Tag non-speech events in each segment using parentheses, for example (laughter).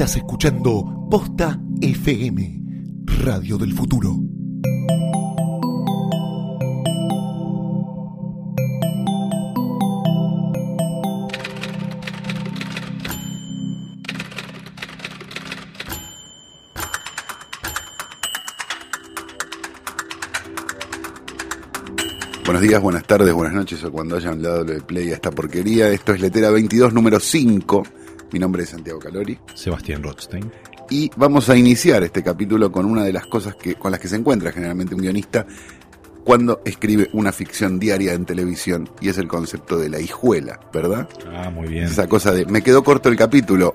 Estás escuchando Posta FM, Radio del Futuro. Buenos días, buenas tardes, buenas noches o cuando hayan dado de play a esta porquería. Esto es Letera 22, número 5. Mi nombre es Santiago Calori. Sebastián Rothstein. Y vamos a iniciar este capítulo con una de las cosas que, con las que se encuentra generalmente un guionista cuando escribe una ficción diaria en televisión, y es el concepto de la hijuela, ¿verdad? Ah, muy bien. Esa cosa de, me quedó corto el capítulo,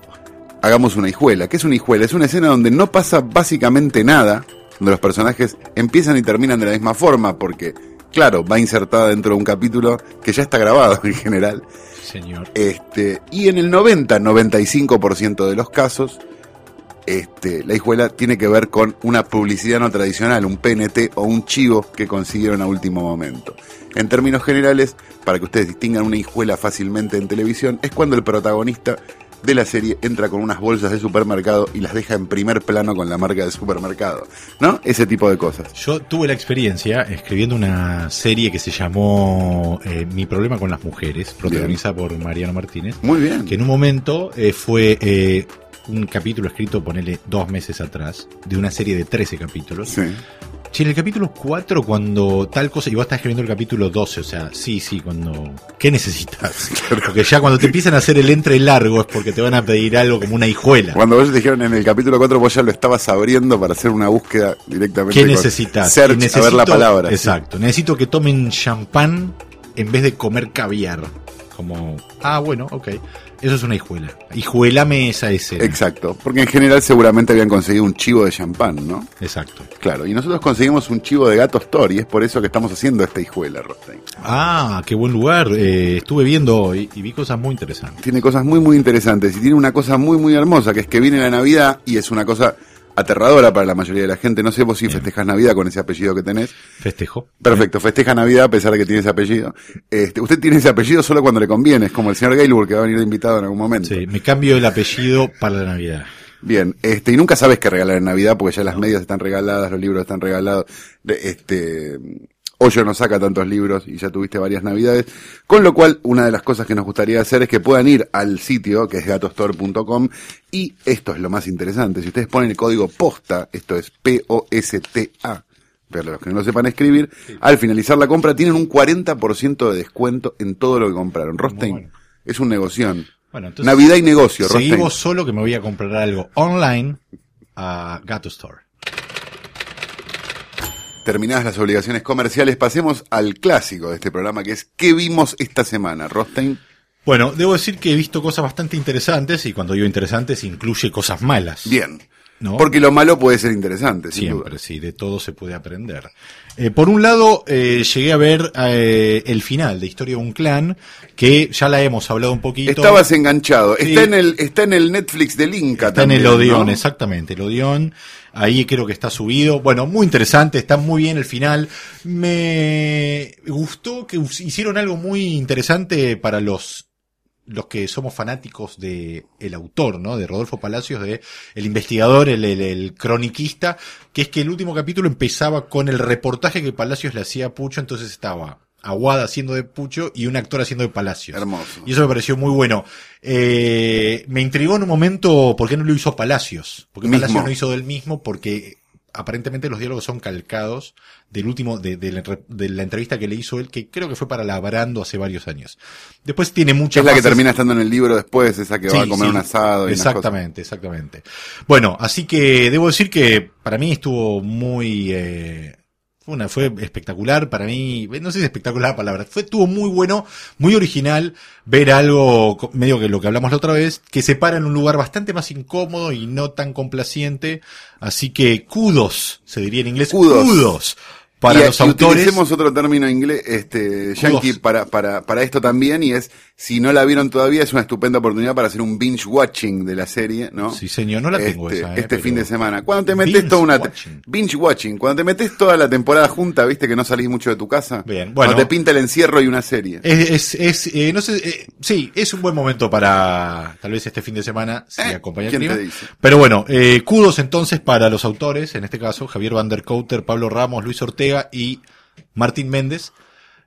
hagamos una hijuela. ¿Qué es una hijuela? Es una escena donde no pasa básicamente nada, donde los personajes empiezan y terminan de la misma forma, porque, claro, va insertada dentro de un capítulo que ya está grabado en general. Señor. Este, y en el 90-95% de los casos, este, la hijuela tiene que ver con una publicidad no tradicional, un PNT o un chivo que consiguieron a último momento. En términos generales, para que ustedes distingan una hijuela fácilmente en televisión, es cuando el protagonista de la serie entra con unas bolsas de supermercado y las deja en primer plano con la marca de supermercado. ¿No? Ese tipo de cosas. Yo tuve la experiencia escribiendo una serie que se llamó eh, Mi problema con las mujeres, protagonizada por Mariano Martínez. Muy bien. Que en un momento eh, fue eh, un capítulo escrito, ponele dos meses atrás, de una serie de 13 capítulos. Sí. Che, en el capítulo 4, cuando tal cosa, y vos estás escribiendo el capítulo 12, o sea, sí, sí, cuando... ¿Qué necesitas? (laughs) Porque ya cuando te empiezan a hacer el entre largo es porque te van a pedir algo como una hijuela. Cuando vos dijeron en el capítulo 4, vos ya lo estabas abriendo para hacer una búsqueda directamente. ¿Qué necesitas? Search, Y necesito- a ver la palabra. Exacto. Necesito que tomen champán en vez de comer caviar. Como, ah, bueno, ok. Eso es una hijuela. Hijuelame esa escena. Exacto. Porque en general seguramente habían conseguido un chivo de champán, ¿no? Exacto. Claro. Y nosotros conseguimos un chivo de gato Store y es por eso que estamos haciendo esta hijuela, Rostein. Ah, qué buen lugar. Eh, estuve viendo hoy y vi cosas muy interesantes. Tiene cosas muy, muy interesantes y tiene una cosa muy, muy hermosa, que es que viene la Navidad y es una cosa aterradora para la mayoría de la gente. No sé vos si festejas Navidad con ese apellido que tenés. Festejo. Perfecto, festeja Navidad a pesar de que tiene ese apellido. Este, usted tiene ese apellido solo cuando le conviene, es como el señor Gaylord que va a venir de invitado en algún momento. Sí, me cambio el apellido para la Navidad. Bien, este, y nunca sabes qué regalar en Navidad porque ya las medias están regaladas, los libros están regalados, este, Hoyo no saca tantos libros y ya tuviste varias navidades, con lo cual una de las cosas que nos gustaría hacer es que puedan ir al sitio que es gatostore.com y esto es lo más interesante, si ustedes ponen el código POSTA, esto es P-O-S-T-A, para los que no lo sepan escribir, al finalizar la compra tienen un 40% de descuento en todo lo que compraron. Rostein, bueno. es un negoción. Bueno, entonces. Navidad y negocio, Rostein. Seguimos solo que me voy a comprar algo online a Gato Store. Terminadas las obligaciones comerciales, pasemos al clásico de este programa, que es ¿Qué vimos esta semana? Rostein. Bueno, debo decir que he visto cosas bastante interesantes y cuando digo interesantes incluye cosas malas. Bien. ¿No? Porque lo malo puede ser interesante, sin Siempre, sí, de todo se puede aprender. Eh, por un lado, eh, llegué a ver eh, el final de Historia de un Clan, que ya la hemos hablado un poquito. Estabas enganchado. Sí. Está en el, está en el Netflix del Inca Está en también, el Odeon, ¿no? exactamente, el Odeon. Ahí creo que está subido. Bueno, muy interesante, está muy bien el final. Me gustó que hicieron algo muy interesante para los los que somos fanáticos de el autor, ¿no? De Rodolfo Palacios, de el investigador, el, el- el croniquista, que es que el último capítulo empezaba con el reportaje que Palacios le hacía a Pucho, entonces estaba Aguada haciendo de Pucho y un actor haciendo de Palacios. Hermoso. Y eso me pareció muy bueno. Eh, me intrigó en un momento por qué no lo hizo Palacios. Porque Mismo. Palacios no hizo del mismo porque aparentemente los diálogos son calcados del último, de, de la, re- de la entrevista que le hizo él, que creo que fue para la Brando hace varios años. Después tiene muchas es la que termina estando en el libro después, esa que va a comer sí. un asado y Exactamente, exactamente. Bueno, así que debo decir que para mí estuvo muy, eh, una, fue espectacular para mí, no sé si espectacular la palabra, fue, estuvo muy bueno, muy original ver algo, medio que lo que hablamos la otra vez, que se para en un lugar bastante más incómodo y no tan complaciente, así que kudos, se diría en inglés, Kudos. kudos para y, los y autores. utilicemos otro término inglés, este, yankey para, para, para esto también, y es, si no la vieron todavía, es una estupenda oportunidad para hacer un binge watching de la serie, ¿no? Sí, señor, no la tengo este, esa, eh, este fin de semana. Cuando te metes toda una, watching. binge watching, cuando te metes toda la temporada junta, viste que no salís mucho de tu casa. Bien, bueno. Cuando te pinta el encierro y una serie. Es, es, es, eh, no sé, eh, sí, es un buen momento para, tal vez este fin de semana, si acompaña el ¿quién clima. te dice? Pero bueno, eh, kudos entonces para los autores, en este caso, Javier Van der Kouter, Pablo Ramos, Luis Ortega y Martín Méndez.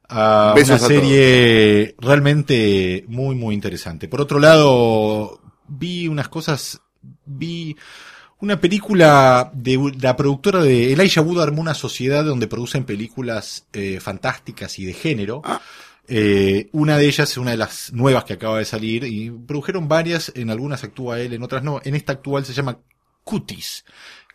A Besos una a serie realmente muy, muy interesante. Por otro lado, vi unas cosas, vi una película de la productora de Elijah Wood armó una sociedad donde producen películas eh, fantásticas y de género. Ah. Eh, una de ellas es una de las nuevas que acaba de salir y produjeron varias, en algunas actúa él, en otras no. En esta actual se llama Cutis,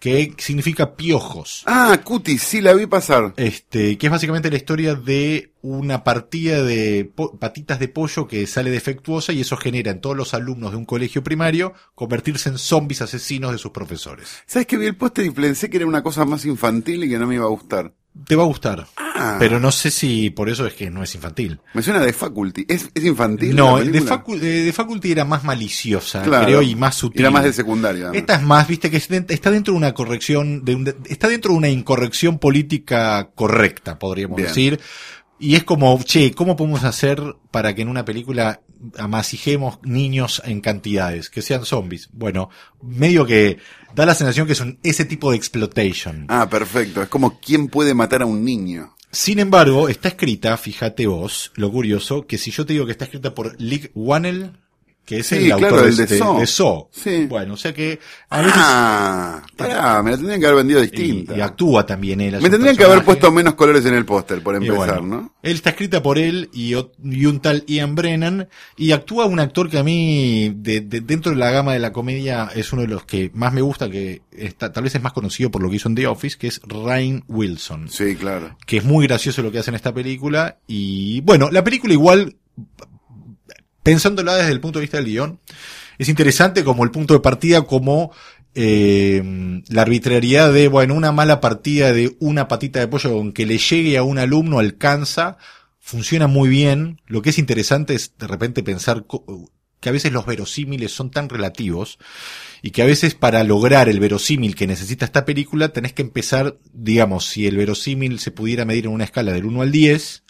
que significa piojos. Ah, Cutis, sí la vi pasar. Este, que es básicamente la historia de una partida de patitas de pollo que sale defectuosa y eso genera en todos los alumnos de un colegio primario convertirse en zombies asesinos de sus profesores. ¿Sabes que vi el póster y pensé que era una cosa más infantil y que no me iba a gustar? Te va a gustar, Ah, pero no sé si por eso es que no es infantil. me suena de Faculty. ¿Es, es infantil? No, de? Facu- de Faculty era más maliciosa, Claro. creo, y más sutil. Era más de secundaria. Esta es más, viste, que está dentro de una corrección, de un- está dentro de una incorrección política correcta, podríamos Bien. decir. Y es como, che, ¿cómo podemos hacer para que en una película amasijemos niños en cantidades, que sean zombies? Bueno, medio que da la sensación que es un, ese tipo de exploitation. Ah, perfecto. Es como quién puede matar a un niño. Sin embargo, está escrita, fíjate vos, lo curioso, que si yo te digo que está escrita por Lick Wannell, que es Sí, el autor claro, el de este- Saw. de Saw. Sí. Bueno, o sea que a veces Ah, pará, me la tendrían que haber vendido distinta. y actúa también él. me tendrían que haber puesto menos colores en el póster, por empezar, bueno, ¿no? Él está escrita por él y, y un tal Ian Brennan y actúa un actor que a mí de, de- dentro de la gama de la comedia es uno de los que más me gusta que está, tal vez es más conocido por lo que hizo en The Office que es Ryan Wilson Sí, claro. que es muy gracioso lo que hace en esta película y bueno la película igual pensándola desde el punto de vista del guion es interesante como el punto de partida como eh, la arbitrariedad de, bueno, una mala partida de una patita de pollo con que le llegue a un alumno alcanza, funciona muy bien. Lo que es interesante es de repente pensar que a veces los verosímiles son tan relativos y que a veces para lograr el verosímil que necesita esta película tenés que empezar, digamos, si el verosímil se pudiera medir en una escala del 1 al 10,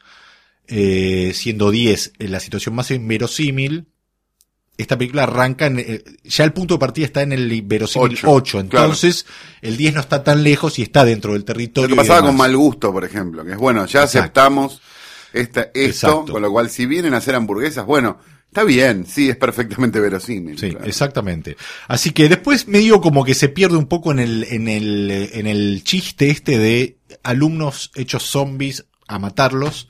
eh, siendo 10 en la situación más inverosímil, esta película arranca en, eh, ya el punto de partida está en el verosímil Ocho, 8, entonces el 10 no está tan lejos y está dentro del Lo territorio. que y pasaba con mal gusto, por ejemplo, que es bueno, ya Exacto. aceptamos esta, esto, Exacto. con lo cual si vienen a hacer hamburguesas, bueno, está bien, sí, es perfectamente verosímil. Sí, claro. exactamente. Así que después medio como que se pierde un poco en el, en el, eh, en el chiste este de alumnos hechos zombies a matarlos.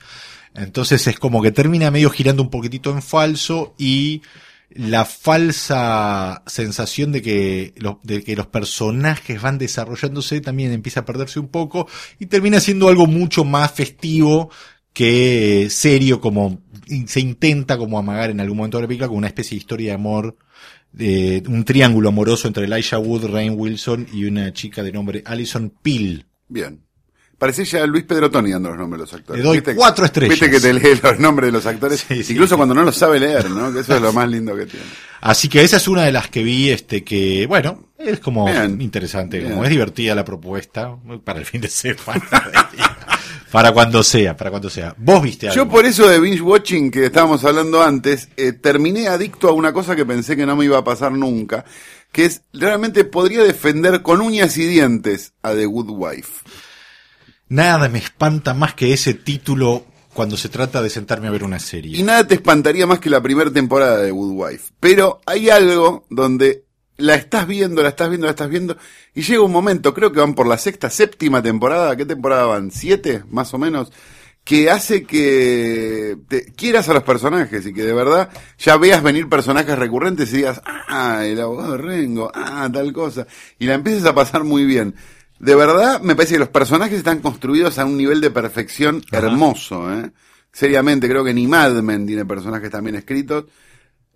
Entonces es como que termina medio girando un poquitito en falso y la falsa sensación de que, de que los personajes van desarrollándose también empieza a perderse un poco y termina siendo algo mucho más festivo que serio como se intenta como amagar en algún momento de la película como una especie de historia de amor de un triángulo amoroso entre Elijah Wood, Rain Wilson y una chica de nombre Alison Peel. Bien. Parecía ya Luis Pedrotoni dando los nombres de los actores. Le doy cuatro estrellas. Viste que te lee los nombres de los actores, Sí, sí. incluso cuando no los sabe leer, ¿no? Que eso es lo más lindo que tiene. Así que esa es una de las que vi, este, que, bueno, es como Bien. interesante, Bien. como es divertida la propuesta, para el fin de semana. (laughs) para cuando sea, para cuando sea. ¿Vos viste algo? Yo por eso de binge watching que estábamos hablando antes, eh, terminé adicto a una cosa que pensé que no me iba a pasar nunca, que es, realmente podría defender con uñas y dientes a The Good Wife. Nada me espanta más que ese título cuando se trata de sentarme a ver una serie. Y nada te espantaría más que la primera temporada de Good Wife. Pero hay algo donde la estás viendo, la estás viendo, la estás viendo, y llega un momento, creo que van por la sexta, séptima temporada, ¿qué temporada van? ¿Siete, más o menos? Que hace que te quieras a los personajes y que de verdad ya veas venir personajes recurrentes y digas, ah, el abogado Rengo, ah, tal cosa, y la empieces a pasar muy bien. De verdad, me parece que los personajes están construidos a un nivel de perfección hermoso, ¿eh? Seriamente, creo que ni Mad Men tiene personajes también escritos.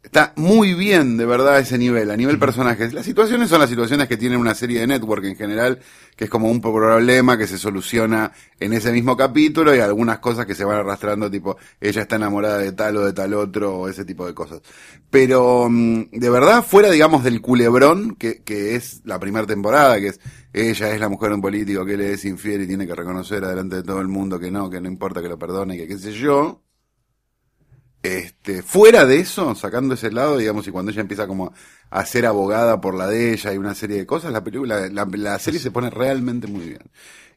Está muy bien, de verdad, a ese nivel, a nivel personajes. Las situaciones son las situaciones que tienen una serie de network en general, que es como un problema que se soluciona en ese mismo capítulo y algunas cosas que se van arrastrando, tipo, ella está enamorada de tal o de tal otro, o ese tipo de cosas. Pero, mm, de verdad, fuera, digamos, del culebrón, que, que es la primera temporada, que es, ella es la mujer de un político que le es infiel y tiene que reconocer delante de todo el mundo que no, que no importa que lo perdone, que qué sé yo este, fuera de eso, sacando ese lado, digamos, y cuando ella empieza como a ser abogada por la de ella y una serie de cosas, la película, la, la serie se pone realmente muy bien.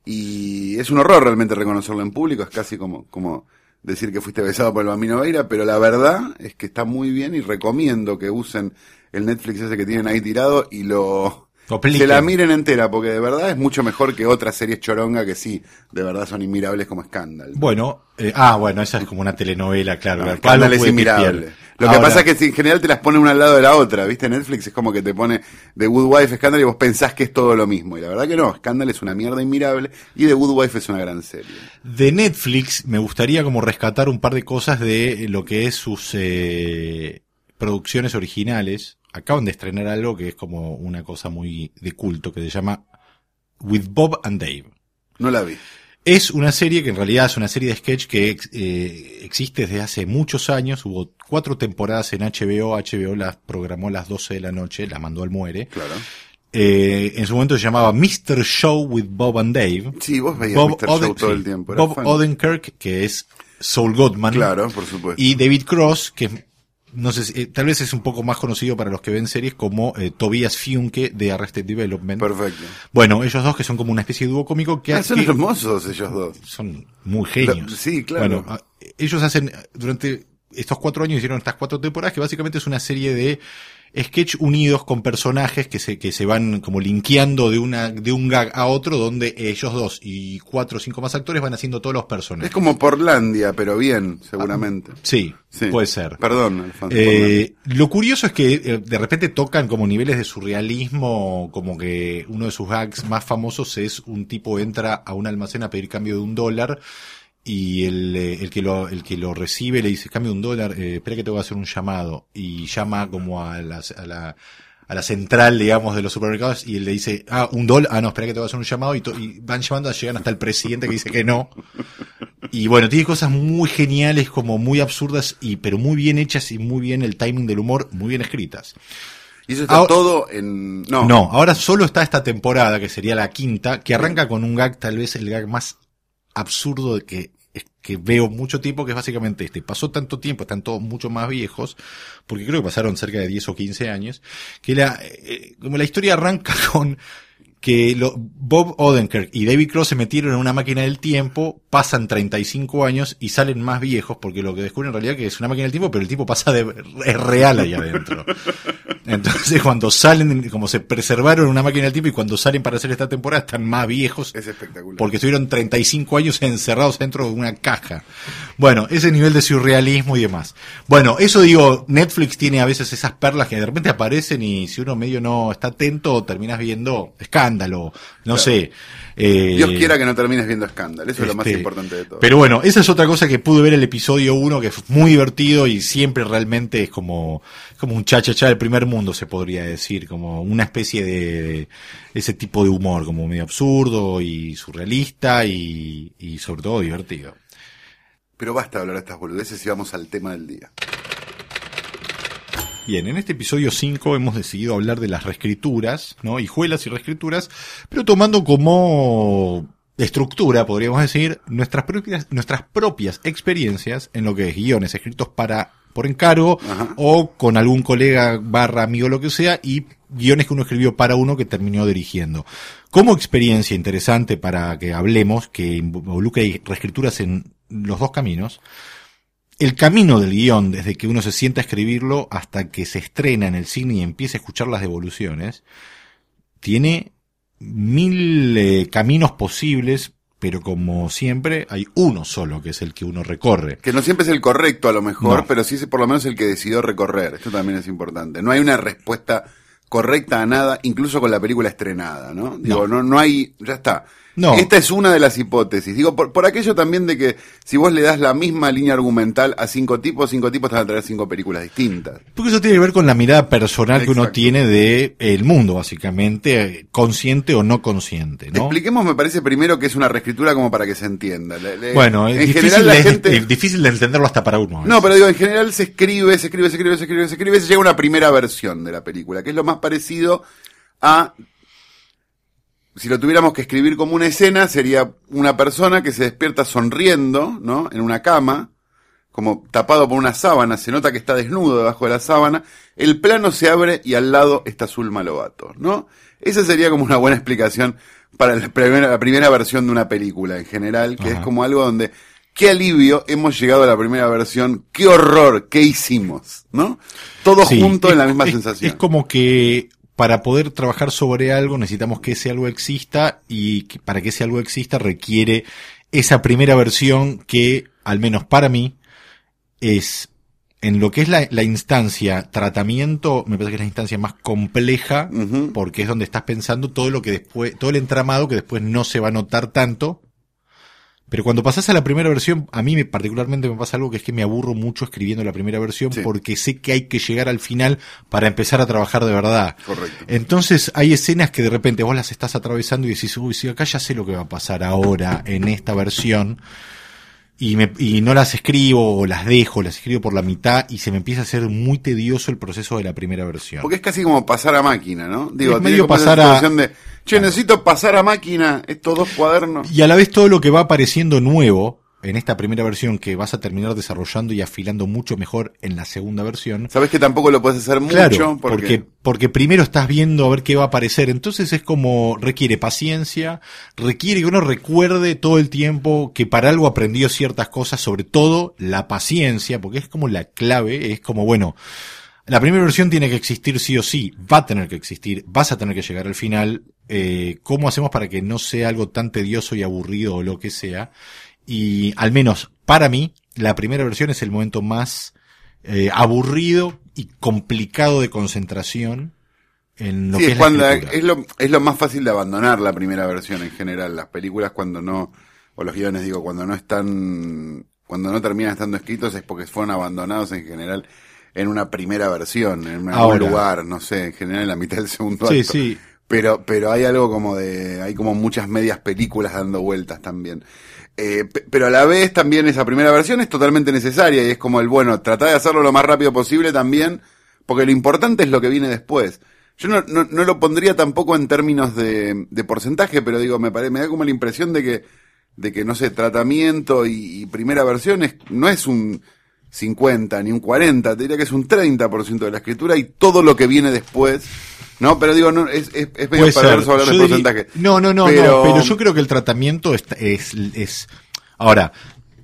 Y es un horror realmente reconocerlo en público, es casi como, como decir que fuiste besado por el Bambino Veira, pero la verdad es que está muy bien y recomiendo que usen el Netflix ese que tienen ahí tirado y lo, se la miren entera, porque de verdad es mucho mejor que otras series choronga que sí, de verdad son inmirables como Scandal. Bueno, eh, ah, bueno, esa es como una telenovela, claro. No, Scandal es inmirable. Lo que pasa es que en general te las pone una al lado de la otra, ¿viste? Netflix es como que te pone The Good Wife, Scandal y vos pensás que es todo lo mismo. Y la verdad que no, Scandal es una mierda inmirable y The Good Wife es una gran serie. De Netflix me gustaría como rescatar un par de cosas de lo que es sus eh, producciones originales acaban de estrenar algo que es como una cosa muy de culto que se llama With Bob and Dave. No la vi. Es una serie que en realidad es una serie de sketch que eh, existe desde hace muchos años. Hubo cuatro temporadas en HBO. HBO las programó a las 12 de la noche, la mandó al muere. Claro. Eh, en su momento se llamaba Mr. Show with Bob and Dave. Sí, vos veías Mr. Show todo el tiempo. Bob Odenkirk, que es Saul Goodman. Claro, por supuesto. Y David Cross, que es no sé, si, eh, tal vez es un poco más conocido para los que ven series como eh, Tobias Fiunke de Arrested Development. Perfecto. Bueno, ellos dos que son como una especie de dúo cómico que... Ah, son hermosos ellos dos. Son muy genios. sí, claro. Bueno, ah, ellos hacen, durante estos cuatro años hicieron estas cuatro temporadas que básicamente es una serie de sketch unidos con personajes que se, que se van como linkeando de una, de un gag a otro donde ellos dos y cuatro o cinco más actores van haciendo todos los personajes. Es como Porlandia, pero bien, seguramente. sí, puede ser. Perdón. Eh, lo curioso es que eh, de repente tocan como niveles de surrealismo, como que uno de sus gags más famosos es un tipo entra a un almacén a pedir cambio de un dólar y el, eh, el, que lo, el que lo recibe le dice, cambia un dólar, eh, espera que te voy a hacer un llamado. Y llama como a, la, a, la, a la central, digamos, de los supermercados y él le dice, ah, un dólar, ah, no, espera que te voy a hacer un llamado y, y van llamando, llegan hasta el presidente que dice que no. (laughs) Y bueno, tiene cosas muy geniales, como muy absurdas, y pero muy bien hechas y muy bien el timing del humor, muy bien escritas. Y eso está todo en... No. no, ahora solo está esta temporada, que sería la quinta, que arranca con un gag, tal vez el gag más absurdo de que, que veo mucho tiempo, que es básicamente este. Pasó tanto tiempo, están todos mucho más viejos, porque creo que pasaron cerca de 10 o 15 años, que la, eh, como la historia arranca (laughs) con que lo, Bob Odenkirk y David Cross se metieron en una máquina del tiempo, pasan 35 años y salen más viejos, porque lo que descubren en realidad que es una máquina del tiempo, pero el tipo pasa de, es real ahí adentro. (laughs) Entonces (laughs) cuando salen, como se preservaron en una máquina del tiempo y cuando salen para hacer esta temporada están más viejos. Es espectacular. Porque estuvieron 35 años encerrados dentro de una caja. Bueno, ese nivel de surrealismo y demás. Bueno, eso digo, Netflix tiene a veces esas perlas que de repente aparecen y si uno medio no está atento terminas viendo escándalo, no sé. Eh, Dios quiera que no termines viendo escándalo, eso es lo más este, importante de todo. Pero bueno, esa es otra cosa que pude ver el episodio 1 que fue muy divertido y siempre realmente es como, como un cha-cha-cha del primer mundo se podría decir, como una especie de, ese tipo de humor, como medio absurdo y surrealista y, y sobre todo divertido. Pero basta hablar de estas boludeces y vamos al tema del día. Bien, en este episodio 5 hemos decidido hablar de las reescrituras, ¿no? Hijuelas y reescrituras, pero tomando como estructura, podríamos decir, nuestras propias, nuestras propias experiencias en lo que es guiones escritos para por encargo o con algún colega barra amigo lo que sea y guiones que uno escribió para uno que terminó dirigiendo. Como experiencia interesante para que hablemos, que involucra reescrituras en los dos caminos, el camino del guion, desde que uno se sienta a escribirlo hasta que se estrena en el cine y empieza a escuchar las devoluciones, tiene mil eh, caminos posibles, pero como siempre hay uno solo que es el que uno recorre. Que no siempre es el correcto a lo mejor, pero sí es por lo menos el que decidió recorrer. Esto también es importante. No hay una respuesta correcta a nada, incluso con la película estrenada, ¿no? Digo, no, no, hay, ya está. No. Esta es una de las hipótesis. Digo, por, por aquello también de que si vos le das la misma línea argumental a cinco tipos, cinco tipos te van a traer cinco películas distintas. Porque eso tiene que ver con la mirada personal que uno tiene de el mundo, básicamente, eh, consciente o no consciente, ¿no? Expliquemos, me parece, primero que es una reescritura como para que se entienda. Le- le- Bueno, es difícil, general la de, gente... es difícil de entenderlo hasta para uno. No, pero digo, en general se escribe, se escribe, se escribe, se escribe, se escribe, se llega a una primera versión de la película, que es lo más parecido a... Si lo tuviéramos que escribir como una escena, sería una persona que se despierta sonriendo, ¿no? En una cama, como tapado por una sábana, se nota que está desnudo debajo de la sábana, el plano se abre y al lado está Zulma Lobato, ¿no? Esa sería como una buena explicación para la primera, la primera versión de una película en general, que Ajá. es como algo donde, qué alivio, hemos llegado a la primera versión, qué horror, qué hicimos, ¿no? Todo Sí, junto es- en la misma es- sensación. Es como que para poder trabajar sobre algo necesitamos que ese algo exista y que para que ese algo exista requiere esa primera versión que, al menos para mí, es en lo que es la, la instancia tratamiento, me parece que es la instancia más compleja porque es donde estás pensando todo lo que después, todo el entramado que después no se va a notar tanto. Pero cuando pasas a la primera versión, a mí me, particularmente me pasa algo que es que me aburro mucho escribiendo la primera versión Sí. porque sé que hay que llegar al final para empezar a trabajar de verdad. Correcto. Entonces hay escenas que de repente vos las estás atravesando y decís, uy, sí, acá ya sé lo que va a pasar ahora en esta versión. Y, me, y no las escribo o las dejo, las escribo por la mitad y se me empieza a hacer muy tedioso el proceso de la primera versión. Porque es casi como pasar a máquina, ¿no? Digo, Es medio pasar a- de, che, necesito pasar a máquina estos dos cuadernos. Y a la vez todo lo que va apareciendo nuevo en esta primera versión que vas a terminar desarrollando y afilando mucho mejor en la segunda versión. Sabes que tampoco lo puedes hacer mucho Claro, porque, porque, porque primero estás viendo a ver qué va a aparecer. Entonces es como requiere paciencia, requiere que uno recuerde todo el tiempo que para algo aprendió ciertas cosas, sobre todo la paciencia, porque es como la clave, es como, bueno, la primera versión tiene que existir sí o sí, va a tener que existir, vas a tener que llegar al final. Eh, ¿Cómo hacemos para que no sea algo tan tedioso y aburrido o lo que sea? Y al menos para mí, la primera versión es el momento más eh, aburrido y complicado de concentración en lo sí, que es, la cuando, escritura. es, lo, es lo más fácil de abandonar la primera versión en general. Las películas cuando no, o los guiones digo, cuando no están, cuando no terminan estando escritos es porque fueron abandonados en general en una primera versión, en Ahora. lugar, no sé, en general en la mitad del segundo Sí, acto. sí. Pero, pero hay algo como de, hay como muchas medias películas dando vueltas también. Eh, pe- pero a la vez también esa primera versión es totalmente necesaria y es como el, bueno, tratar de hacerlo lo más rápido posible también, porque lo importante es lo que viene después. Yo no, no, no lo pondría tampoco en términos de, de porcentaje, pero digo, me, pare- me da como la impresión de que, de que no sé, tratamiento y, y primera versión es, no es un 50 ni un 40, te diría que es un 30% de la escritura y todo lo que viene después, ¿no? Pero digo, no, es, es, es medio perverso hablar Yo de diría- porcentaje. No, no, no, Pero- no, pero yo creo que el tratamiento es, es, es- ahora,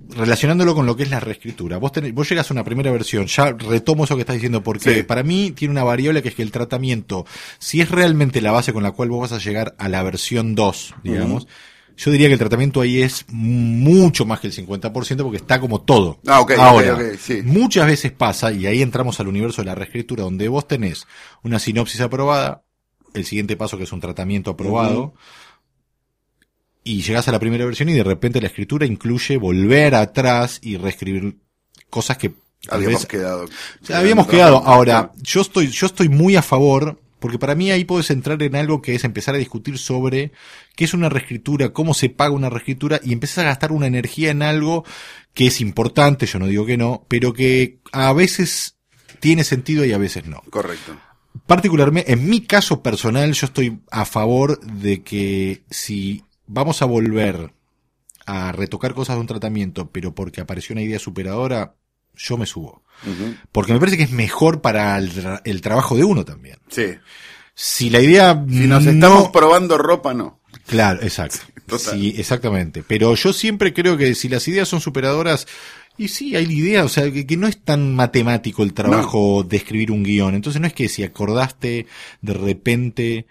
relacionándolo con lo que es la reescritura, vos tenés, vos llegas a una primera versión, ya retomo eso que estás diciendo, porque Sí. para mí tiene una variable que es que el tratamiento, si es realmente la base con la cual vos vas a llegar a la versión 2, digamos, yo diría que el tratamiento ahí es mucho más que el 50% porque está como todo. Ah, ok, ok, Ahora, ok, sí. muchas veces pasa, y ahí entramos al universo de la reescritura, donde vos tenés una sinopsis aprobada, el siguiente paso que es un tratamiento aprobado, y llegás a la primera versión y de repente la escritura incluye volver atrás y reescribir cosas que Habíamos vez- quedado. o sea, habíamos quedado. Ahora, yo estoy, yo estoy muy a favor, porque para mí ahí puedes entrar en algo que es empezar a discutir sobre qué es una reescritura, cómo se paga una reescritura, y empezar a gastar una energía en algo que es importante, yo no digo que no, pero que a veces tiene sentido y a veces no. Correcto. Particularmente, en mi caso personal, yo estoy a favor de que si vamos a volver a retocar cosas de un tratamiento, pero porque apareció una idea superadora, yo me subo. Porque me parece que es mejor para el, tra- el trabajo de uno también. Sí. Si la idea Si nos no- estamos probando ropa, no. Claro, exacto. Total. Sí, exactamente. Pero yo siempre creo que si las ideas son superadoras, y sí, hay idea, o sea, que, que no es tan matemático el trabajo de escribir un guion. Entonces no es que si acordaste de repente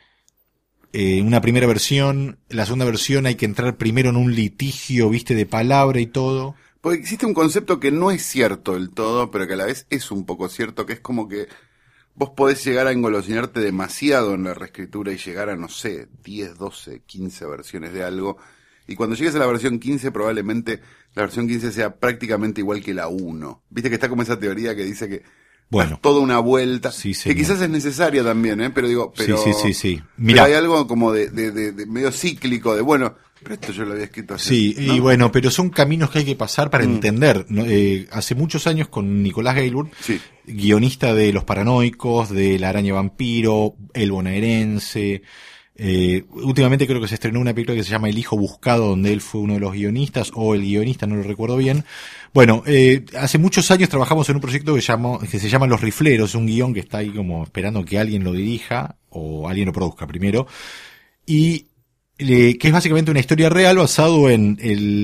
eh, una primera versión, la segunda versión hay que entrar primero en un litigio, viste, de palabra y todo. Porque existe un concepto que no es cierto del todo, pero que a la vez es un poco cierto, que es como que vos podés llegar a engolosinarte demasiado en la reescritura y llegar a, no sé, 10, 12, 15 versiones de algo Y cuando llegues a la versión 15, probablemente la versión 15 sea prácticamente igual que la 1. Viste que está como esa teoría que dice que Bueno. toda una vuelta, Sí, que quizás es necesaria también, ¿eh? Pero digo, pero, sí, sí, sí, sí. pero Mira, hay algo como de, de, de- de medio cíclico, de bueno, pero esto yo lo había escrito así. Sí, y bueno, pero son caminos que hay que pasar para Mm. entender. Eh, hace muchos años con Nicolás Gaylord, Sí. guionista de Los Paranoicos, de La Araña Vampiro, El Bonaerense. Eh, últimamente creo que se estrenó una película que se llama El Hijo Buscado, donde él fue uno de los guionistas, o el guionista, no lo recuerdo bien. Bueno, eh, hace muchos años trabajamos en un proyecto que, llamó, que se llama Los Rifleros, un guion que está ahí como esperando que alguien lo dirija, o alguien lo produzca primero. Y que es básicamente una historia real basado en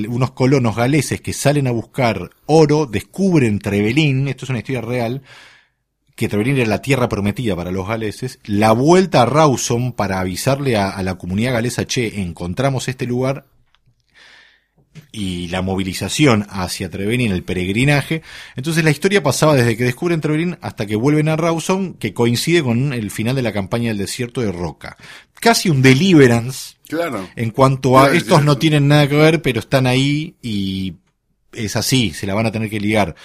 unos colonos galeses que salen a buscar oro, descubren Trevelin, esto es una historia real, que Trevelin era la tierra prometida para los galeses, la vuelta a Rawson para avisarle a, a la comunidad galesa, che, encontramos este lugar, y la movilización hacia Trevelin, el peregrinaje. Entonces la historia pasaba desde que descubren Trevelin hasta que vuelven a Rawson, que coincide con el final de la campaña del desierto de Roca. Casi un Deliverance, Claro. en cuanto a Claro, estos no tienen nada que ver, pero están ahí y es así, se la van a tener que ligar.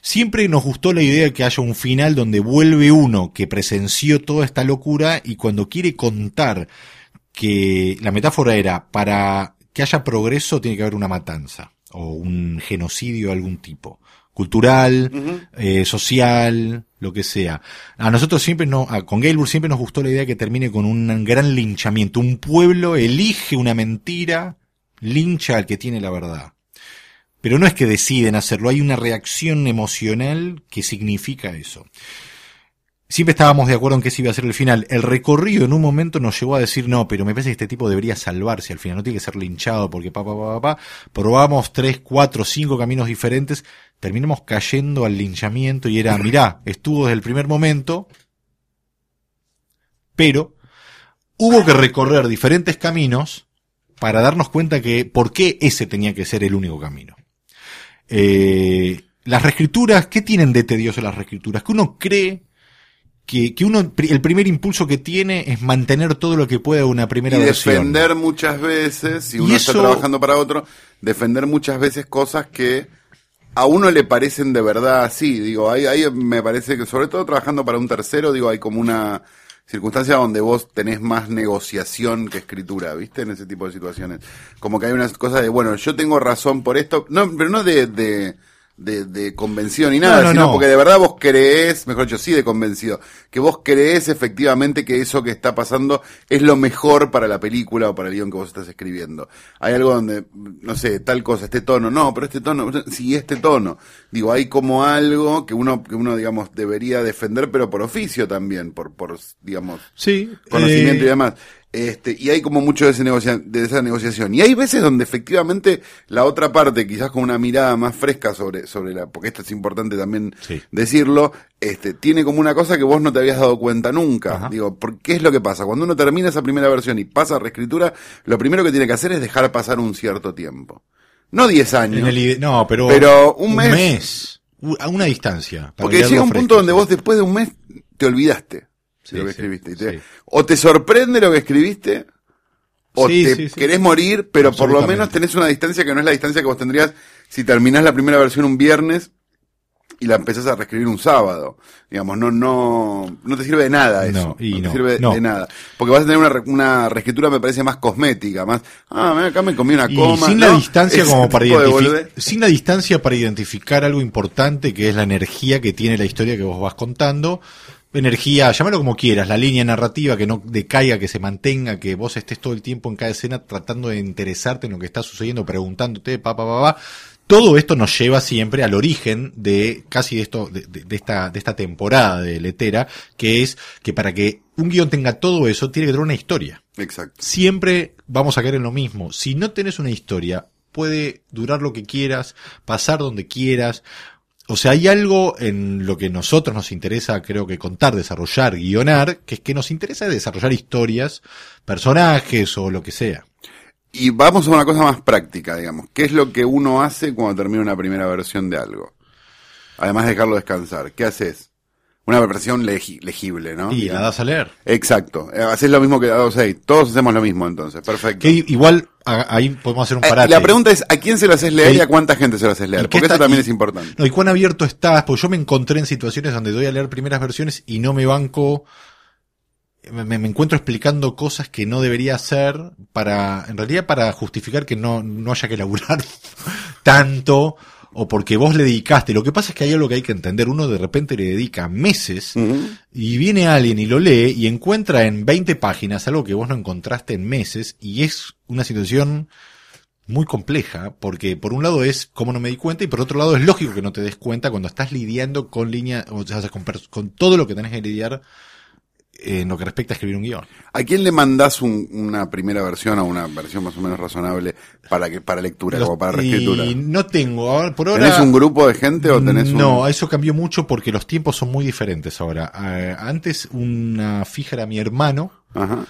Siempre nos gustó la idea de que haya un final donde vuelve uno que presenció toda esta locura y cuando quiere contar que la metáfora era para que haya progreso tiene que haber una matanza o un genocidio de algún tipo cultural, eh, social, lo que sea. A nosotros siempre no, a- con Gaylord siempre nos gustó la idea que termine con un gran linchamiento. Un pueblo elige una mentira, lincha al que tiene la verdad. Pero no es que deciden hacerlo, hay una reacción emocional que significa eso. Siempre estábamos de acuerdo en que ese iba a ser el final. El recorrido en un momento nos llevó a decir, no, pero me parece que este tipo debería salvarse al final, no tiene que ser linchado porque pa, pa, pa, pa, pa. Probamos tres, cuatro, cinco caminos diferentes, terminamos cayendo al linchamiento y era, mirá, estuvo desde el primer momento, pero hubo que recorrer diferentes caminos para darnos cuenta que por qué ese tenía que ser el único camino. Eh, las reescrituras, ¿qué tienen de tedioso las reescrituras? Que uno cree que, que uno, el primer impulso que tiene es mantener todo lo que pueda una primera y versión. defender muchas veces, si uno está trabajando para otro, defender muchas veces cosas que a uno le parecen de verdad así. Digo, ahí, ahí me parece que, sobre todo trabajando para un tercero, digo, hay como una circunstancia donde vos tenés más negociación que escritura, ¿viste? En ese tipo de situaciones. Como que hay unas cosas de, bueno, yo tengo razón por esto, no, pero no de, de, de, de convención ni nada, No, no, sino no. porque de verdad vos creés, mejor dicho, sí de convencido, que vos creés efectivamente que eso que está pasando es lo mejor para la película o para el guion que vos estás escribiendo. Hay algo donde, no sé, tal cosa, este tono, no, pero este tono, sí, este tono. Digo, hay como algo que uno, que uno, digamos, debería defender, pero por oficio también, por, por, digamos, Sí, conocimiento eh, y demás. Este, y hay como mucho de, ese negocia- de esa negociación. Y hay veces donde efectivamente la otra parte, quizás con una mirada más fresca sobre, sobre la, porque esto es importante también Sí. decirlo, este, tiene como una cosa que vos no te habías dado cuenta nunca. Ajá. Digo, ¿por qué es lo que pasa? Cuando uno termina esa primera versión y pasa a reescritura, lo primero que tiene que hacer es dejar pasar un cierto tiempo. No 10 años. el no, pero, Pero un mes. a una distancia. Porque llega un fresco, punto donde vos después de un mes te olvidaste Sí, lo que escribiste. Y te-. O te sorprende lo que escribiste, o te querés morir, pero por lo menos tenés una distancia que no es la distancia que vos tendrías si terminás la primera versión un viernes y la empezás a reescribir un sábado. Digamos, no, no, no te sirve de nada eso. No, y te no, sirve no. de nada. Porque vas a tener una, re- una reescritura, me parece, más cosmética, más, ah, acá me comí una Y coma. sin ¿no? la distancia como para identificar, sin la distancia para identificar algo importante que es la energía que tiene la historia que vos vas contando. Energía, llámalo como quieras, la línea narrativa que no decaiga, que se mantenga, que vos estés todo el tiempo en cada escena tratando de interesarte en lo que está sucediendo, preguntándote, pa, pa, pa, pa. Todo esto nos lleva siempre al origen de casi de esto, de, de- de esta, de esta temporada de Letera, que es que para que un guion tenga todo eso, tiene que tener una historia Exacto. siempre vamos a caer en lo mismo. Si no tenés una historia, puede durar lo que quieras, pasar donde quieras. O sea, hay algo en lo que nosotros nos interesa, creo que contar, desarrollar, guionar, que es que nos interesa desarrollar historias, personajes o lo que sea. Y vamos a una cosa más práctica, digamos. ¿Qué es lo que uno hace cuando termina una primera versión de algo? Además de dejarlo descansar. ¿Qué haces? Una versión legi- legible, ¿no? Y la das a leer. Exacto. Eh, Haces lo mismo que Dado 6. Todos hacemos lo mismo entonces. Perfecto. Que igual a- ahí podemos hacer un Eh, parate. la pregunta es, ¿a quién se lo haces leer y a cuánta gente se lo haces ¿Y leer? Porque está- eso también y- es importante. No, y cuán abierto estás, porque yo me encontré en situaciones donde doy a leer primeras versiones y no me banco, me, me encuentro explicando cosas que no debería hacer para, en realidad para justificar que no, no haya que laburar (laughs) tanto o porque vos le dedicaste. Lo que pasa es que hay algo que hay que entender. Uno de repente le dedica meses y viene alguien y lo lee y encuentra en 20 páginas algo que vos no encontraste en meses y es una situación muy compleja porque por un lado es cómo no me di cuenta y por otro lado es lógico que no te des cuenta cuando estás lidiando con línea, o sea, con, con todo lo que tenés que lidiar en lo que respecta a escribir un guion. ¿A quién le mandás un- una primera versión o una versión más o menos razonable para que para lectura, como para reescritura? y no tengo, ahora, por ahora... ¿Tenés un grupo de gente o tenés un...? No, eso cambió mucho porque los tiempos son muy diferentes ahora. Eh, antes una fija era mi hermano, Ajá.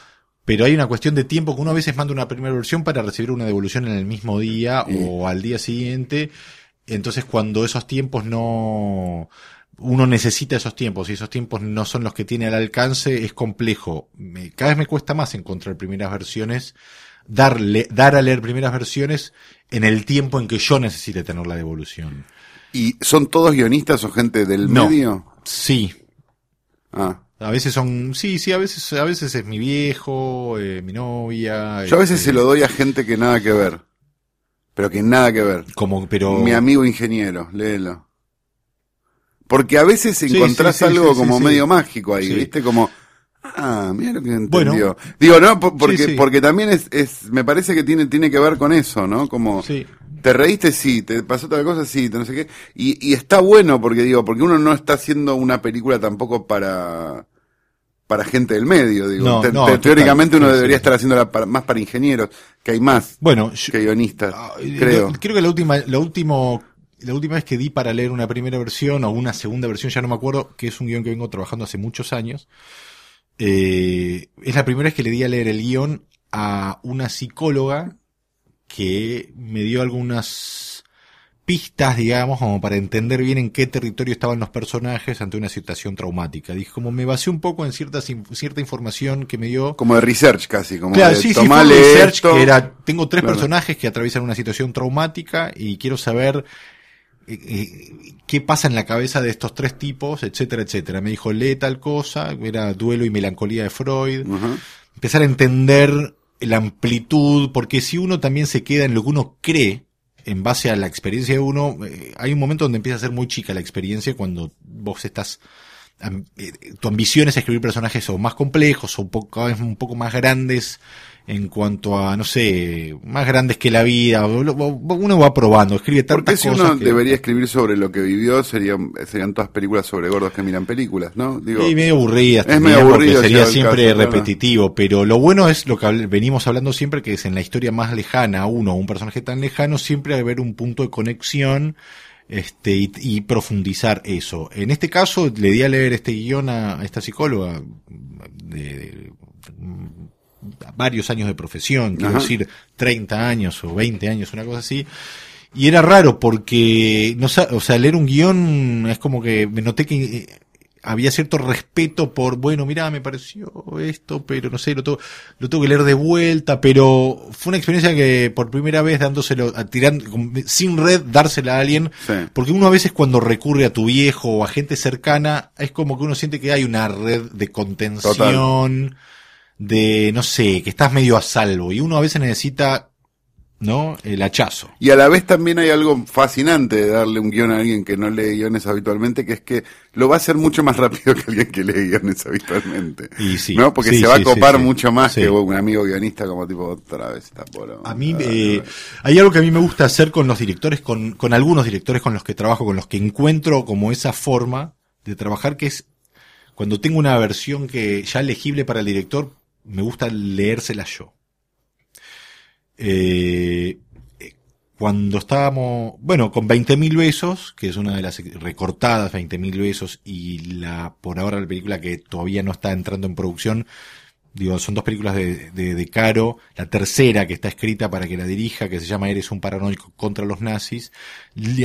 Pero hay una cuestión de tiempo que uno a veces manda una primera versión para recibir una devolución en el mismo día Sí. o al día siguiente. Entonces cuando esos tiempos no, uno necesita esos tiempos y esos tiempos no son los que tiene al alcance, es complejo. Me- cada vez me cuesta más encontrar primeras versiones, darle, dar a leer primeras versiones en el tiempo en que yo necesite tener la devolución. ¿Y son todos guionistas o gente del No. medio? Sí, Ah. a veces son, sí, sí, a veces, a veces es mi viejo, eh, mi novia. Yo a veces este, se lo doy a gente que nada que ver. Pero que nada que ver. Como, pero. Mi amigo ingeniero, léelo. Porque a veces encontrás sí, sí, algo como medio mágico ahí. ¿viste? Como, ah, mira lo que entendió. Bueno. Digo, no, por- porque, porque también es, es, me parece que tiene, tiene que ver con eso, ¿no? Como, Sí. te reíste, sí, te pasó otra cosa, sí, te no sé qué. Y, y está bueno porque digo, porque uno no está haciendo una película tampoco para, para gente del medio, digo. No, Te- no, te- teóricamente uno debería estar haciéndola para- más para ingenieros, que hay más Bueno, que guionistas, ah, creo. lo- creo que la última, la último, la última vez que di para leer una primera versión o una segunda versión, ya no me acuerdo, que es un guion que vengo trabajando hace muchos años. eh, es la primera vez que le di a leer el guion a una psicóloga que me dio algunas pistas, digamos, como para entender bien en qué territorio estaban los personajes ante una situación traumática. Dije, como me basé un poco en ciertas, in- cierta información que me dio Como de research casi, como Claro, de sí, sí, fue un tomale research esto. que era, tengo tres Claro. personajes que atraviesan una situación traumática y quiero saber qué pasa en la cabeza de estos tres tipos, etcétera, etcétera. Me dijo, lee tal cosa, era duelo y melancolía de Freud. Empezar a entender la amplitud, porque si uno también se queda en lo que uno cree, en base a la experiencia de uno, eh, hay un momento donde empieza a ser muy chica la experiencia cuando vos estás eh, tu ambición es escribir personajes o más complejos o un poco, cada vez un poco más grandes en cuanto a, no sé, más grandes que la vida. Uno va probando, escribe Porque tantas si cosas. uno que- debería escribir sobre lo que vivió, serían, serían todas películas sobre gordos que miran películas, ¿no? Digo, y medio aburridas es medio porque aburrido sería siempre caso, repetitivo, pero lo bueno es lo que venimos hablando siempre, que es en la historia más lejana a uno, un personaje tan lejano, siempre haber un punto de conexión este y, y profundizar eso. En este caso, le di a leer este guion a, a esta psicóloga de, de- varios años de profesión, quiero Ajá. decir 30 años o 20 años, una cosa así. Y era raro porque, no o sea, leer un guion es como que me noté que eh, había cierto respeto por, bueno, mira, me pareció esto, pero no sé, lo tengo, lo tengo que leer de vuelta, pero fue una experiencia que por primera vez dándoselo, a- tirando, sin red, dársela a alguien, Sí. porque uno a veces cuando recurre a tu viejo o a gente cercana, es como que uno siente que hay una red de contención, de, no sé, que estás medio a salvo, y uno a veces necesita, ¿no? El hachazo. Y a la vez también hay algo fascinante de darle un guion a alguien que no lee guiones habitualmente, que es que lo va a hacer mucho más rápido que alguien que lee guiones habitualmente. Y sí, ¿No? Porque sí, se va sí, a copar mucho más que un amigo guionista como tipo otra vez está por... A mí, eh, hay algo que a mí me gusta hacer con los directores, con, con algunos directores con los que trabajo, con los que encuentro como esa forma de trabajar, que es cuando tengo una versión que ya legible para el director, me gusta leérsela yo. Eh, cuando estábamos, bueno, con 20.000 besos, que es una de las recortadas 20.000 besos, y la, por ahora la película que todavía no está entrando en producción, digo, son dos películas de, de, de Caro, la tercera que está escrita para que la dirija, que se llama Eres un paranoico contra los nazis,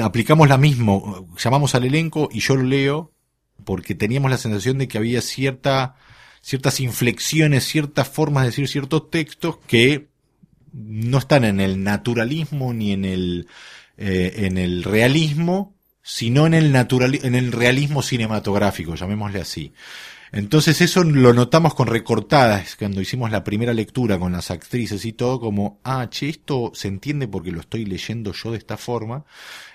aplicamos la misma, llamamos al elenco y yo lo leo, porque teníamos la sensación de que había cierta, ciertas inflexiones, ciertas formas de decir ciertos textos que no están en el naturalismo ni en el, eh, en el realismo, sino en el natural, en el realismo cinematográfico, llamémosle así. Entonces eso lo notamos con recortadas cuando hicimos la primera lectura con las actrices y todo, como, ah, che, esto se entiende porque lo estoy leyendo yo de esta forma.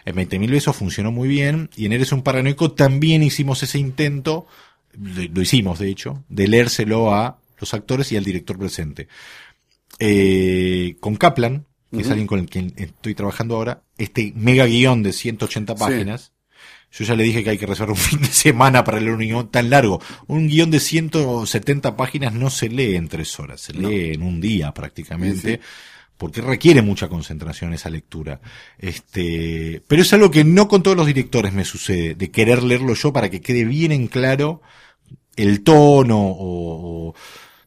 En 20.000 besos funcionó muy bien y en Eres un paranoico también hicimos ese intento, lo hicimos de hecho, de leérselo a los actores y al director presente. Eh, con Kaplan, que es alguien con el que estoy trabajando ahora, este mega guion de 180 páginas, yo ya le dije que hay que reservar un (laughs) fin de semana para leer un guion tan largo. Un guion de 170 páginas no se lee en tres horas, se lee en un día prácticamente. Porque requiere mucha concentración esa lectura. Este, pero es algo que no con todos los directores me sucede, de querer leerlo yo para que quede bien en claro el tono o, o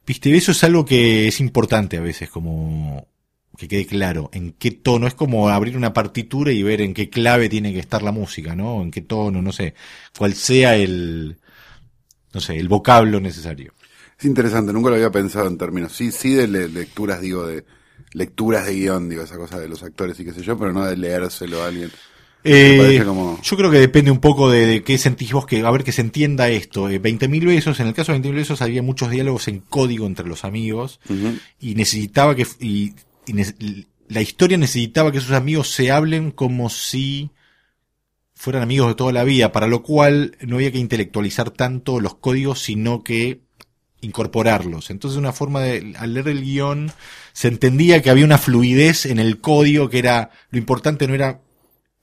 viste, eso es algo que es importante a veces, como que quede claro en qué tono. Es como abrir una partitura y ver en qué clave tiene que estar la música, ¿no? En qué tono, no sé, cuál sea el, no sé, el vocablo necesario. Es interesante, nunca lo había pensado en términos, sí, sí de lecturas, digo, de lecturas de guion, digo, esa cosa de los actores y qué sé yo, pero no de leérselo a alguien. Eh, Yo creo que depende un poco de, qué sentís vos, que a ver que se entienda esto. Eh, 20.000 besos, en el caso de 20.000 besos había muchos diálogos en código entre los amigos y necesitaba que, y la historia necesitaba que sus amigos se hablen como si fueran amigos de toda la vida, para lo cual no había que intelectualizar tanto los códigos, sino que incorporarlos. Entonces una forma de, al leer el guion, se entendía que había una fluidez en el código, que era, lo importante no era,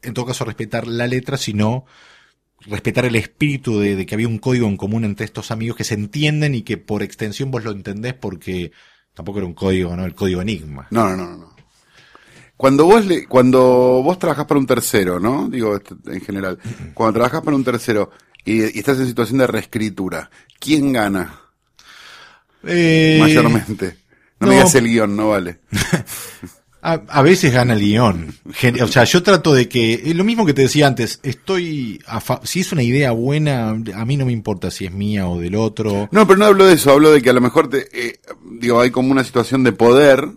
en todo caso, respetar la letra, sino respetar el espíritu de, de que había un código en común entre estos amigos que se entienden y que por extensión vos lo entendés porque Tampoco era un código, ¿no? El código Enigma. No, no, no, no. Cuando vos le, cuando vos trabajás para un tercero, ¿no? Digo, este, en general. Cuando trabajás para un tercero y, estás en situación de reescritura, ¿quién gana? Eh, Mayormente. No, me digas el guion, no vale. (laughs) A, veces gana el guion. O sea, yo trato de que, lo mismo que te decía antes, estoy, si es una idea buena, a mí no me importa si es mía o del otro. No, pero no hablo de eso, hablo de que a lo mejor, te, eh, digo, hay como una situación de poder,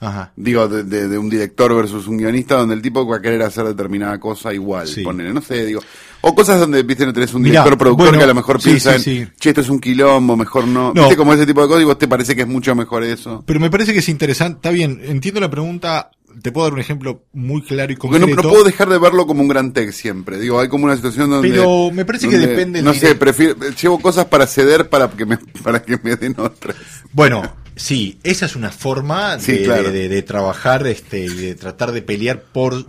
Ajá. digo, de, de, un director versus un guionista, donde el tipo va a querer hacer determinada cosa igual, sí. no sé, digo, o cosas donde, viste, no tenés un director productor que a lo mejor piensa en, che, esto es un quilombo, mejor no. Viste, como ese tipo de cosas, y vos te parece que es mucho mejor eso. Pero me parece que es interesante, está bien, entiendo la pregunta, te puedo dar un ejemplo muy claro y concreto. Porque no, puedo dejar de verlo como un gran text siempre. Digo, hay como una situación donde. Pero me parece que depende. No sé, prefiero, llevo cosas para ceder para que me, (laughs) para que me den otras. Bueno, sí, esa es una forma de, de, trabajar, este, y de tratar de pelear por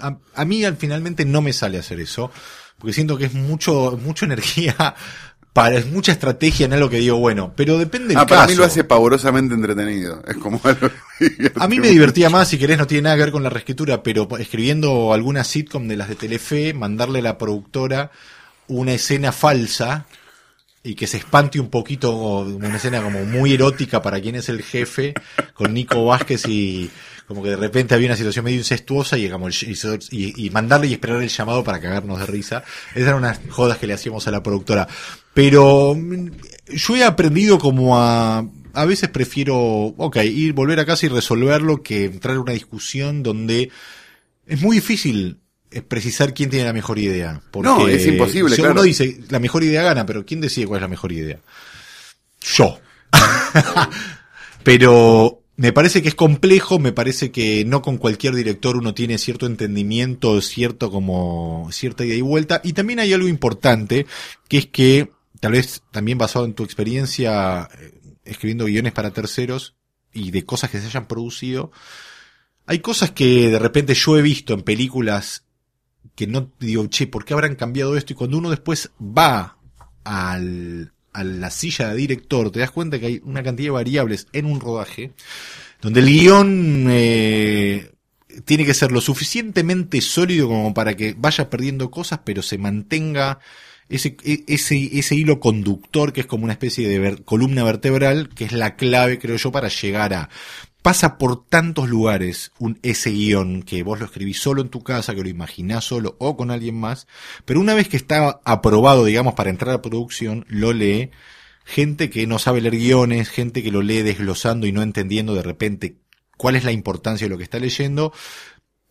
a, mí al finalmente no me sale hacer eso, porque siento que es mucho, mucha energía (laughs) para, es mucha estrategia en algo que digo, bueno, pero depende del ah, para mí lo hace pavorosamente entretenido. Es como (laughs) A mí me divertía más, si querés, no tiene nada que ver con la reescritura, pero escribiendo alguna sitcom de las de Telefe, mandarle a la productora una escena falsa y que se espante un poquito, una escena como muy erótica para quien es el jefe, con Nico Vázquez y como que de repente había una situación medio incestuosa y, y, y, mandarle y esperar el llamado para cagarnos de risa. Esas eran unas jodas que le hacíamos a la productora. Pero mm, yo he aprendido como a, a veces prefiero, ok, ir, volver a casa y resolverlo que entrar en una discusión donde es muy difícil precisar quién tiene la mejor idea. Porque no, es imposible, si Uno dice, la mejor idea gana, pero ¿quién decide cuál es la mejor idea? Yo. (laughs) pero me parece que es complejo, me parece que no con cualquier director uno tiene cierto entendimiento, cierto como cierta ida y vuelta. Y también hay algo importante, que es que, tal vez también basado en tu experiencia eh, escribiendo guiones para terceros y de cosas que se hayan producido, hay cosas que de repente yo he visto en películas que no digo, che, ¿por qué habrán cambiado esto? Y cuando uno después va al, a la silla de director, te das cuenta que hay una cantidad de variables en un rodaje, donde el guion eh, tiene que ser lo suficientemente sólido como para que vaya perdiendo cosas, pero se mantenga ese, e, ese, ese hilo conductor que es como una especie de columna vertebral, que es la clave, creo yo, para llegar a pasa por tantos lugares un, ese guion que vos lo escribís solo en tu casa, que lo imaginás solo o con alguien más, pero una vez que está aprobado, digamos, para entrar a producción, lo lee gente que no sabe leer guiones, gente que lo lee desglosando y no entendiendo de repente cuál es la importancia de lo que está leyendo.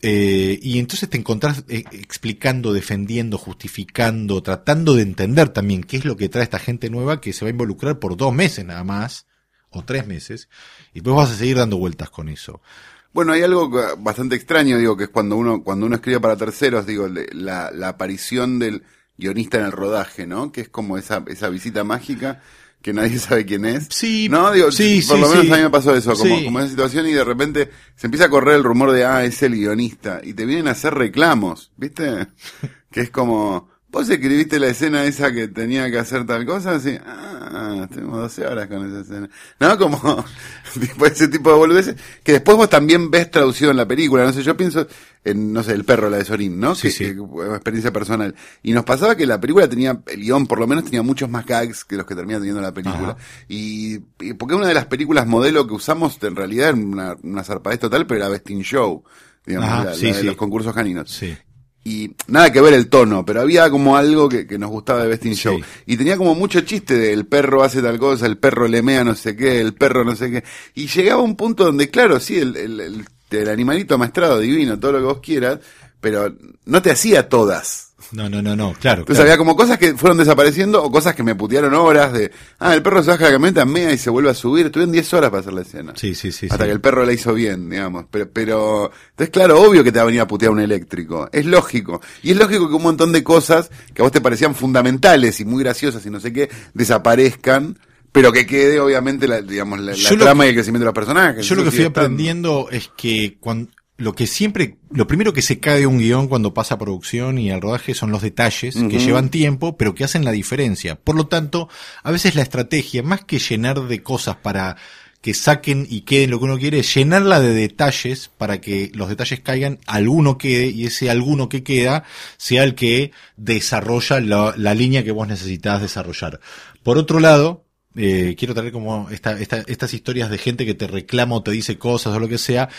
Eh, y entonces te encontrás eh, explicando, defendiendo, justificando, tratando de entender también qué es lo que trae esta gente nueva que se va a involucrar por dos meses nada más, o tres meses, y después vas a seguir dando vueltas con eso. Bueno, hay algo bastante extraño, digo, que es cuando uno, cuando uno escribe para terceros, digo, la, la aparición del guionista en el rodaje, ¿no? Que es como esa, esa visita mágica que nadie (laughs) sabe quién es. Sí, no, digo, sí, por sí, lo menos sí. a mí me pasó eso, como, como esa situación y de repente se empieza a correr el rumor de, ah, es el guionista, y te vienen a hacer reclamos, ¿viste? (laughs) que es como, vos escribiste la escena esa que tenía que hacer tal cosa, así, ah, tenemos 12 horas con esa escena. No, como, (laughs) ese tipo de boludeces, que después vos también ves traducido en la película, no sé, yo pienso en, no sé, El perro, la de Sorín, ¿no? Sí, que, sí. que- experiencia personal. Y nos pasaba que la película tenía, el guion por lo menos tenía muchos más gags que los que termina teniendo la película. Ajá. Y, y porque una de las películas modelo que usamos en realidad era una, una zarpadez total, pero era Best in Show, digamos, Ajá, la, sí, la de sí. los concursos caninos. Sí. Y nada que ver el tono, pero había como algo que, que nos gustaba de Best in Sí. Show. Y tenía como mucho chiste de el perro hace tal cosa, el perro lemea no sé qué, el perro no sé qué. Y llegaba un punto donde, claro, sí, el, el, el, el animalito amaestrado, divino, todo lo que vos quieras, pero no te hacía todas. No, no, no, no, claro. Entonces claro. había como cosas que fueron desapareciendo o cosas que me putearon horas de, ah, el perro se baja la camioneta, mea y se vuelve a subir. Tuvieron 10 horas para hacer la escena. Sí, sí, sí. Hasta sí. que el perro la hizo bien, digamos. Pero, pero, entonces claro, obvio que te va a venir a putear un eléctrico. Es lógico. Y es lógico que un montón de cosas que a vos te parecían fundamentales y muy graciosas y no sé qué, desaparezcan. Pero que quede, obviamente, la, digamos, la, trama y el crecimiento de los personajes. Yo lo que fui estando. aprendiendo es que cuando, lo que siempre, lo primero que se cae de un guion cuando pasa a producción y al rodaje son los detalles que llevan tiempo, pero que hacen la diferencia. Por lo tanto, a veces la estrategia, más que llenar de cosas para que saquen y queden lo que uno quiere, es llenarla de detalles para que los detalles caigan, alguno quede y ese alguno que queda sea el que desarrolla la, la línea que vos necesitas desarrollar. Por otro lado, eh, quiero traer como esta, esta- estas historias de gente que te reclama o te dice cosas o lo que sea.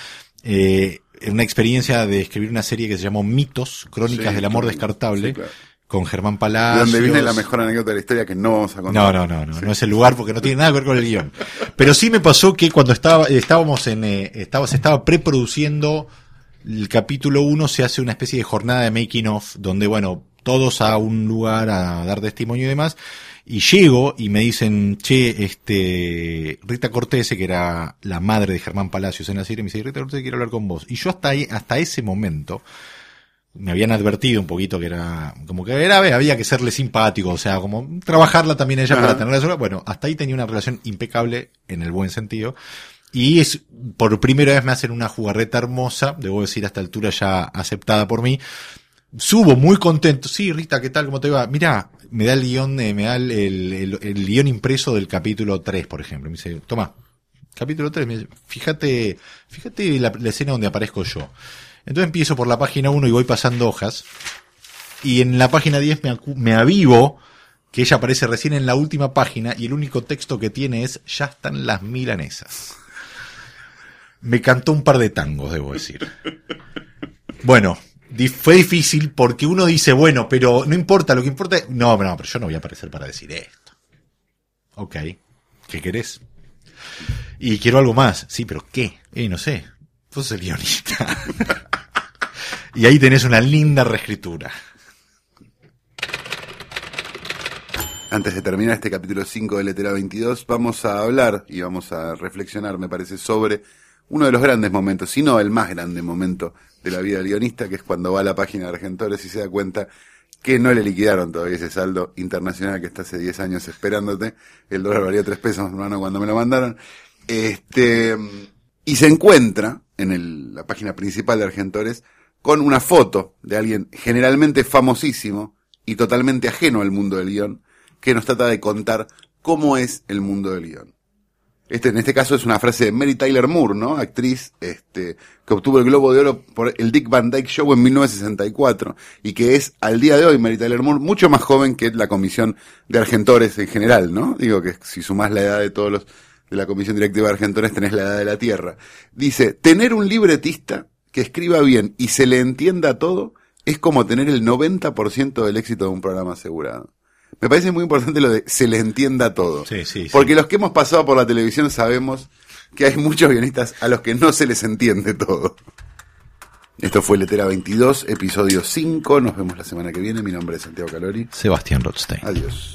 Eh, una experiencia de escribir una serie que se llamó Mitos, Crónicas Sí, del Amor. Descartable, Sí, claro. con Germán Palacios. donde viene la mejor anécdota de la historia que no vamos a contar. No, no, no, no, no es el lugar porque no tiene nada que ver con el guion. Pero sí me pasó que cuando estaba, estábamos en, eh, estaba, se estaba preproduciendo el capítulo 1, se hace una especie de jornada de making of, donde bueno, todos a un lugar a dar testimonio y demás. Y llego y me dicen, che, este, Rita Cortese, que era la madre de Germán Palacios en la serie, me dice, Rita Cortese quiere hablar con vos. Y yo hasta ahí, hasta ese momento, me habían advertido un poquito que era, como que era, había que serle simpático, o sea, como trabajarla también ella para tenerla sola. Bueno, hasta ahí tenía una relación impecable en el buen sentido. Y es, por primera vez me hacen una jugarreta hermosa, debo decir a esta altura ya aceptada por mí. Subo muy contento. Sí, Rita, ¿qué tal? ¿Cómo te va? Mirá, me da el guion, de- me da el, el, el- guion impreso del capítulo 3, por ejemplo. Me dice, toma, capítulo 3, me dice, fíjate, fíjate la, la escena donde aparezco yo. Entonces empiezo por la página 1 y voy pasando hojas. Y en la página 10 me, me avivo que ella aparece recién en la última página y el único texto que tiene es ya están las milanesas. Me cantó un par de tangos, debo decir. Bueno, fue difícil porque uno dice, bueno, pero no importa, lo que importa es... No, no, pero yo no voy a aparecer para decir esto. Ok, ¿qué querés? Y quiero algo más. Sí, pero ¿qué? Eh, no sé. Vos sos el guionista. (laughs) y ahí tenés una linda reescritura. Antes de terminar este capítulo 5 de Letera 22, vamos a hablar y vamos a reflexionar, me parece, sobre uno de los grandes momentos, si no el más grande momento de la vida del guionista, que es cuando va a la página de Argentores y se da cuenta que no le liquidaron todavía ese saldo internacional que está hace 10 años esperándote. El dólar valía 3 pesos, hermano, cuando me lo mandaron. Este, y se encuentra en la página principal de Argentores con una foto de alguien generalmente famosísimo y totalmente ajeno al mundo del guion, que nos trata de contar cómo es el mundo del guion. Este, en este caso es una frase de Mary Tyler Moore, ¿no? Actriz, este, que obtuvo el Globo de Oro por el Dick Van Dyke Show en 1964 y que es al día de hoy Mary Tyler Moore mucho más joven que la comisión de Argentores en general, ¿no? Digo que si sumás la edad de todos los de la Comisión Directiva de Argentones, tenés la edad de la Tierra. Dice, tener un libretista que escriba bien y se le entienda todo es como tener el 90% del éxito de un programa asegurado. Me parece muy importante lo de se le entienda todo. Sí, sí, sí. Porque los que hemos pasado por la televisión sabemos que hay muchos guionistas a los que no se les entiende todo. Esto fue Letera 22, episodio 5. Nos vemos la semana que viene. Mi nombre es Santiago Calori. Sebastián Rothstein. Adiós.